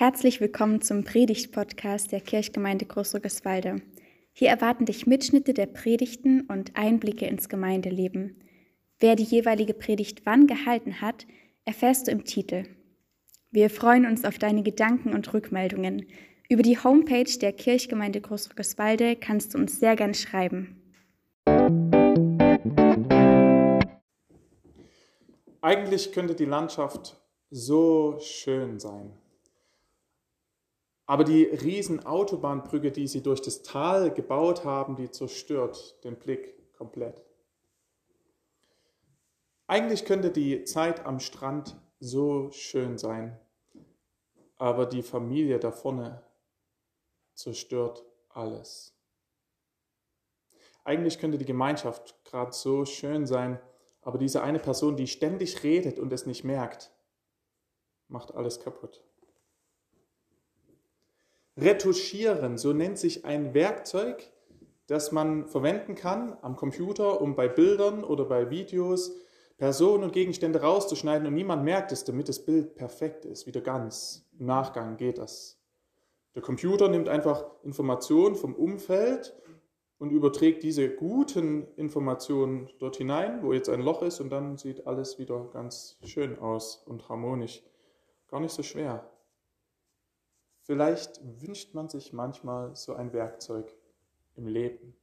Herzlich willkommen zum Predigt-Podcast der Kirchgemeinde Großrückeswalde. Hier erwarten dich Mitschnitte der Predigten und Einblicke ins Gemeindeleben. Wer die jeweilige Predigt wann gehalten hat, erfährst du im Titel. Wir freuen uns auf deine Gedanken und Rückmeldungen. Über die Homepage der Kirchgemeinde Großrückeswalde kannst du uns sehr gern schreiben. Eigentlich könnte die Landschaft so schön sein. Aber die riesen Autobahnbrücke, die sie durch das Tal gebaut haben, die zerstört den Blick komplett. Eigentlich könnte die Zeit am Strand so schön sein, aber die Familie da vorne zerstört alles. Eigentlich könnte die Gemeinschaft gerade so schön sein, aber diese eine Person, die ständig redet und es nicht merkt, macht alles kaputt. Retuschieren, so nennt sich ein Werkzeug, das man verwenden kann am Computer, um bei Bildern oder bei Videos Personen und Gegenstände rauszuschneiden und niemand merkt es, damit das Bild perfekt ist, wieder ganz. Im Nachgang geht das. Der Computer nimmt einfach Informationen vom Umfeld und überträgt diese guten Informationen dort hinein, wo jetzt ein Loch ist, und dann sieht alles wieder ganz schön aus und harmonisch. Gar nicht so schwer. Vielleicht wünscht man sich manchmal so ein Werkzeug im Leben.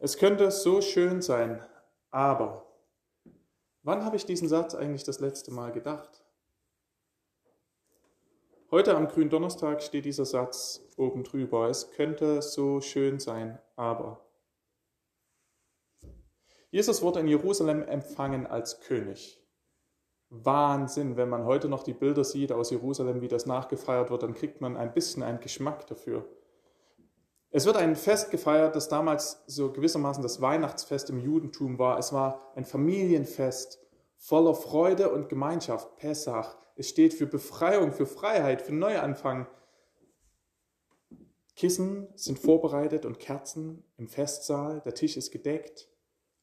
Es könnte so schön sein, aber wann habe ich diesen Satz eigentlich das letzte Mal gedacht? Heute am grünen Donnerstag steht dieser Satz oben drüber. Es könnte so schön sein, aber. Jesus wurde in Jerusalem empfangen als König. Wahnsinn. Wenn man heute noch die Bilder sieht aus Jerusalem, wie das nachgefeiert wird, dann kriegt man ein bisschen einen Geschmack dafür. Es wird ein Fest gefeiert, das damals so gewissermaßen das Weihnachtsfest im Judentum war. Es war ein Familienfest voller Freude und Gemeinschaft, Pessach. Es steht für Befreiung, für Freiheit, für Neuanfang. Kissen sind vorbereitet und Kerzen im Festsaal, der Tisch ist gedeckt.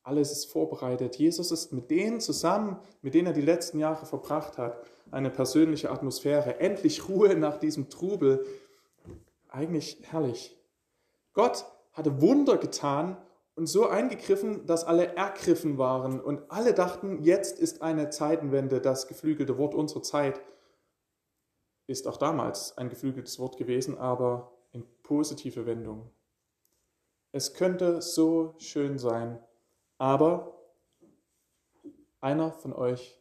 Alles ist vorbereitet. Jesus ist mit denen zusammen, mit denen er die letzten Jahre verbracht hat, eine persönliche Atmosphäre. Endlich Ruhe nach diesem Trubel. Eigentlich herrlich. Gott hatte Wunder getan und so eingegriffen, dass alle ergriffen waren und alle dachten, jetzt ist eine Zeitenwende, das geflügelte Wort unserer Zeit. Ist auch damals ein geflügeltes Wort gewesen, aber in positive Wendung. Es könnte so schön sein, aber einer von euch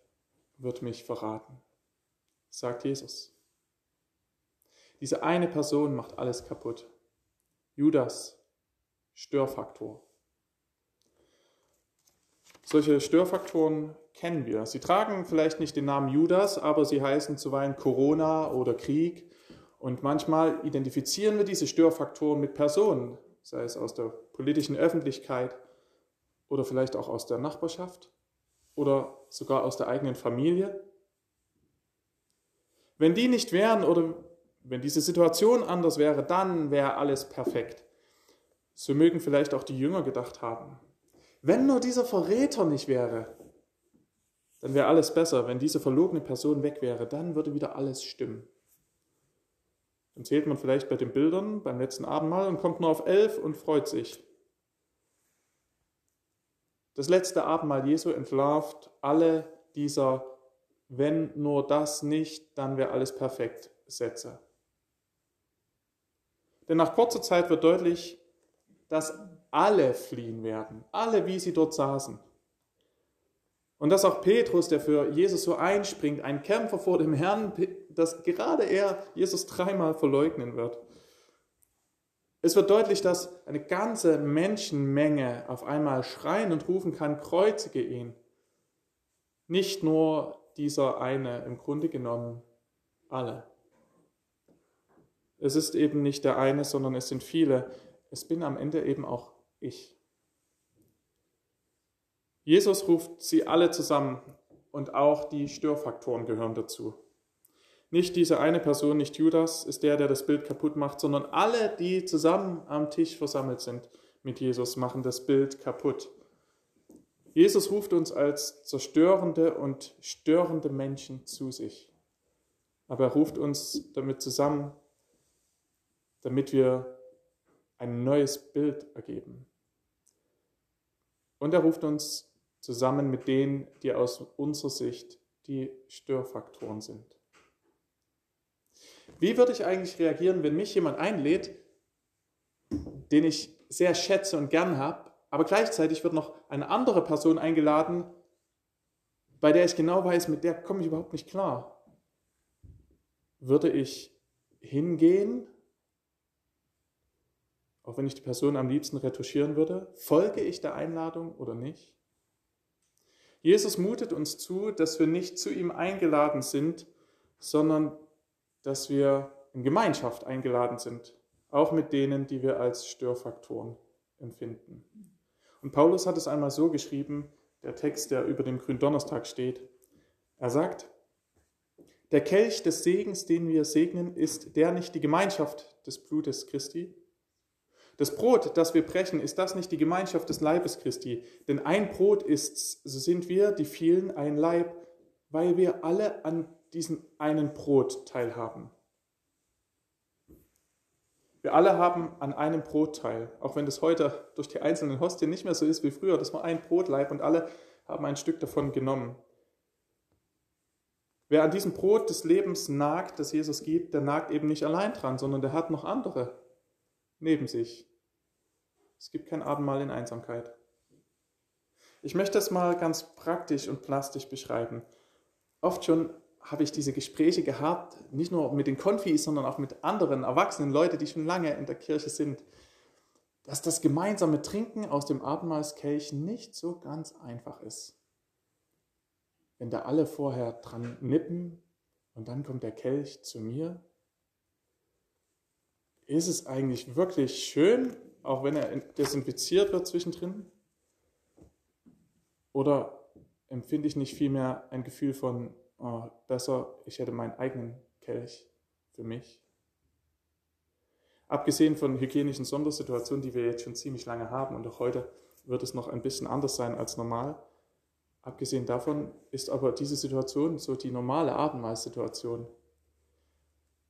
wird mich verraten, sagt Jesus. Diese eine Person macht alles kaputt. Judas, Störfaktor. Solche Störfaktoren kennen wir. Sie tragen vielleicht nicht den Namen Judas, aber sie heißen zuweilen Corona oder Krieg. Und manchmal identifizieren wir diese Störfaktoren mit Personen, sei es aus der politischen Öffentlichkeit oder vielleicht auch aus der Nachbarschaft oder sogar aus der eigenen Familie. Wenn die nicht wären oder wenn diese Situation anders wäre, dann wäre alles perfekt. So mögen vielleicht auch die Jünger gedacht haben. Wenn nur dieser Verräter nicht wäre, dann wäre alles besser. Wenn diese verlogene Person weg wäre, dann würde wieder alles stimmen. Dann zählt man vielleicht bei den Bildern beim letzten Abendmahl und kommt nur auf elf und freut sich. Das letzte Abendmahl Jesu entlarvt alle dieser, wenn nur das nicht, dann wäre alles perfekt, Sätze. Denn nach kurzer Zeit wird deutlich, dass alle fliehen werden, alle wie sie dort saßen. Und dass auch Petrus, der für Jesus so einspringt, ein Kämpfer vor dem Herrn, dass gerade er Jesus dreimal verleugnen wird. Es wird deutlich, dass eine ganze Menschenmenge auf einmal schreien und rufen kann, kreuzige ihn. Nicht nur dieser eine, im Grunde genommen alle. Es ist eben nicht der eine, sondern es sind viele. Es bin am Ende eben auch ich. Jesus ruft sie alle zusammen und auch die Störfaktoren gehören dazu. Nicht diese eine Person, nicht Judas ist der, der das Bild kaputt macht, sondern alle, die zusammen am Tisch versammelt sind mit Jesus, machen das Bild kaputt. Jesus ruft uns als zerstörende und störende Menschen zu sich. Aber er ruft uns damit zusammen, damit wir ein neues Bild ergeben. Und er ruft uns zusammen mit denen, die aus unserer Sicht die Störfaktoren sind. Wie würde ich eigentlich reagieren, wenn mich jemand einlädt, den ich sehr schätze und gern habe, aber gleichzeitig wird noch eine andere Person eingeladen, bei der ich genau weiß, mit der komme ich überhaupt nicht klar. Würde ich hingehen, auch wenn ich die Person am liebsten retuschieren würde? Folge ich der Einladung oder nicht? Jesus mutet uns zu, dass wir nicht zu ihm eingeladen sind, sondern dass wir in Gemeinschaft eingeladen sind, auch mit denen, die wir als Störfaktoren empfinden. Und Paulus hat es einmal so geschrieben, der Text, der über dem Gründonnerstag steht. Er sagt, der Kelch des Segens, den wir segnen, ist der nicht die Gemeinschaft des Blutes Christi? Das Brot, das wir brechen, ist das nicht die Gemeinschaft des Leibes Christi? Denn ein Brot ist's, so sind wir, die vielen, ein Leib, weil wir alle an diesem einen Brot teilhaben. Wir alle haben an einem Brotteil, auch wenn das heute durch die einzelnen Hostien nicht mehr so ist wie früher. Das war ein Brotleib und alle haben ein Stück davon genommen. Wer an diesem Brot des Lebens nagt, das Jesus gibt, der nagt eben nicht allein dran, sondern der hat noch andere neben sich. Es gibt kein Abendmahl in Einsamkeit. Ich möchte es mal ganz praktisch und plastisch beschreiben. Oft schon habe ich diese Gespräche gehabt, nicht nur mit den Konfis, sondern auch mit anderen erwachsenen Leuten, die schon lange in der Kirche sind, dass das gemeinsame Trinken aus dem Abendmahlskelch nicht so ganz einfach ist. Wenn da alle vorher dran nippen und dann kommt der Kelch zu mir, ist es eigentlich wirklich schön, auch wenn er desinfiziert wird zwischendrin? Oder empfinde ich nicht vielmehr ein Gefühl von, oh, besser, ich hätte meinen eigenen Kelch für mich. Abgesehen von hygienischen Sondersituationen, die wir jetzt schon ziemlich lange haben und auch heute wird es noch ein bisschen anders sein als normal. Abgesehen davon ist aber diese Situation so die normale Abendmahlsituation.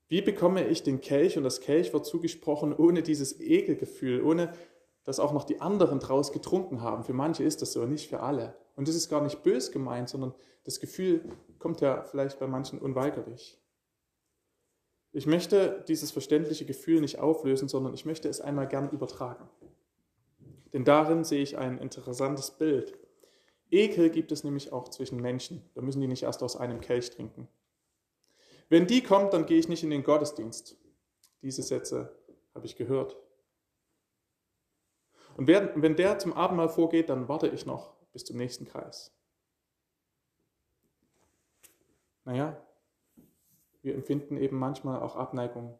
Wie bekomme ich den Kelch und das Kelch wird zugesprochen ohne dieses Ekelgefühl, ohne dass auch noch die anderen draus getrunken haben. Für manche ist das so, nicht für alle. Und das ist gar nicht bös gemeint, sondern das Gefühl kommt ja vielleicht bei manchen unweigerlich. Ich möchte dieses verständliche Gefühl nicht auflösen, sondern ich möchte es einmal gern übertragen. Denn darin sehe ich ein interessantes Bild. Ekel gibt es nämlich auch zwischen Menschen. Da müssen die nicht erst aus einem Kelch trinken. Wenn die kommt, dann gehe ich nicht in den Gottesdienst. Diese Sätze habe ich gehört. Und wenn der zum Abendmahl vorgeht, dann warte ich noch bis zum nächsten Kreis. Naja, wir empfinden eben manchmal auch Abneigung.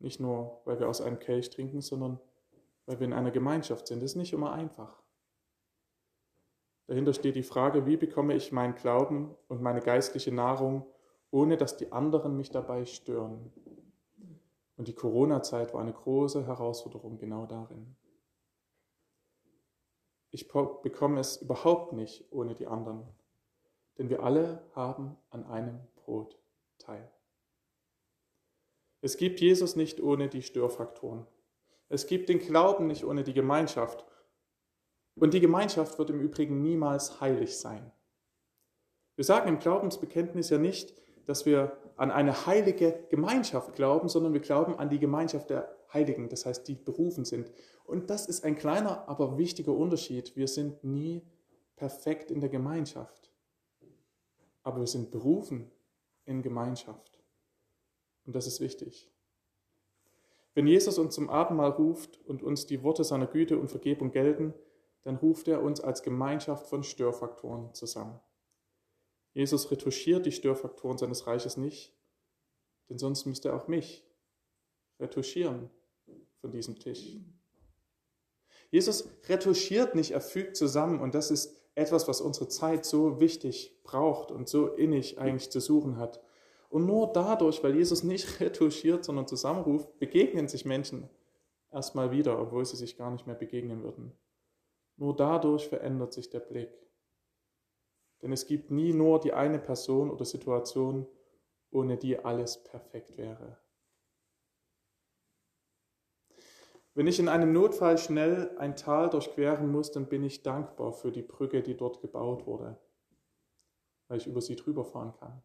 Nicht nur, weil wir aus einem Kelch trinken, sondern weil wir in einer Gemeinschaft sind. Das ist nicht immer einfach. Dahinter steht die Frage, wie bekomme ich meinen Glauben und meine geistliche Nahrung, ohne dass die anderen mich dabei stören. Und die Corona-Zeit war eine große Herausforderung genau darin. Ich bekomme es überhaupt nicht ohne die anderen, denn wir alle haben an einem Brot teil. Es gibt Jesus nicht ohne die Störfaktoren. Es gibt den Glauben nicht ohne die Gemeinschaft. Und die Gemeinschaft wird im Übrigen niemals heilig sein. Wir sagen im Glaubensbekenntnis ja nicht, dass wir an eine heilige Gemeinschaft glauben, sondern wir glauben an die Gemeinschaft der Heiligen, das heißt, die berufen sind. Und das ist ein kleiner, aber wichtiger Unterschied. Wir sind nie perfekt in der Gemeinschaft, aber wir sind berufen in Gemeinschaft. Und das ist wichtig. Wenn Jesus uns zum Abendmahl ruft und uns die Worte seiner Güte und Vergebung gelten, dann ruft er uns als Gemeinschaft von Störfaktoren zusammen. Jesus retuschiert die Störfaktoren seines Reiches nicht, denn sonst müsste er auch mich retuschieren von diesem Tisch. Jesus retuschiert nicht, er fügt zusammen und das ist etwas, was unsere Zeit so wichtig braucht und so innig eigentlich zu suchen hat. Und nur dadurch, weil Jesus nicht retuschiert, sondern zusammenruft, begegnen sich Menschen erstmal wieder, obwohl sie sich gar nicht mehr begegnen würden. Nur dadurch verändert sich der Blick. Denn es gibt nie nur die eine Person oder Situation ohne die alles perfekt wäre. Wenn ich in einem Notfall schnell ein Tal durchqueren muss, dann bin ich dankbar für die Brücke, die dort gebaut wurde, weil ich über sie drüber fahren kann.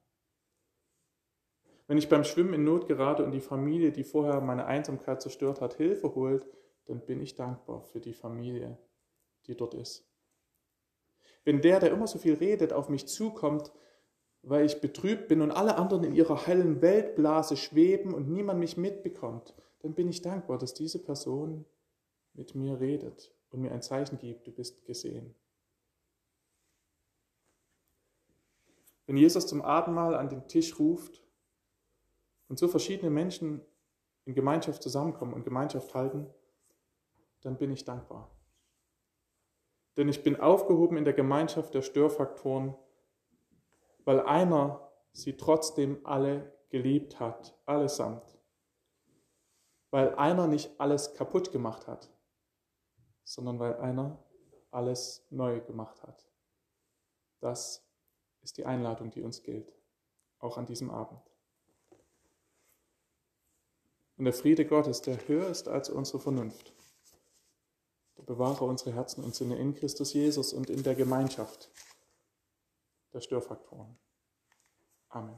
Wenn ich beim Schwimmen in Not gerate und die Familie, die vorher meine Einsamkeit zerstört hat, Hilfe holt, dann bin ich dankbar für die Familie, die dort ist. Wenn der, der immer so viel redet, auf mich zukommt, weil ich betrübt bin und alle anderen in ihrer hellen Weltblase schweben und niemand mich mitbekommt, dann bin ich dankbar, dass diese Person mit mir redet und mir ein Zeichen gibt, du bist gesehen. Wenn Jesus zum Abendmahl an den Tisch ruft und so verschiedene Menschen in Gemeinschaft zusammenkommen und Gemeinschaft halten, dann bin ich dankbar. Denn ich bin aufgehoben in der Gemeinschaft der Störfaktoren, weil einer sie trotzdem alle geliebt hat, allesamt weil einer nicht alles kaputt gemacht hat, sondern weil einer alles neu gemacht hat. Das ist die Einladung, die uns gilt, auch an diesem Abend. Und der Friede Gottes, der höher ist als unsere Vernunft, bewahre unsere Herzen und Sinne in Christus Jesus und in der Gemeinschaft der Störfaktoren. Amen.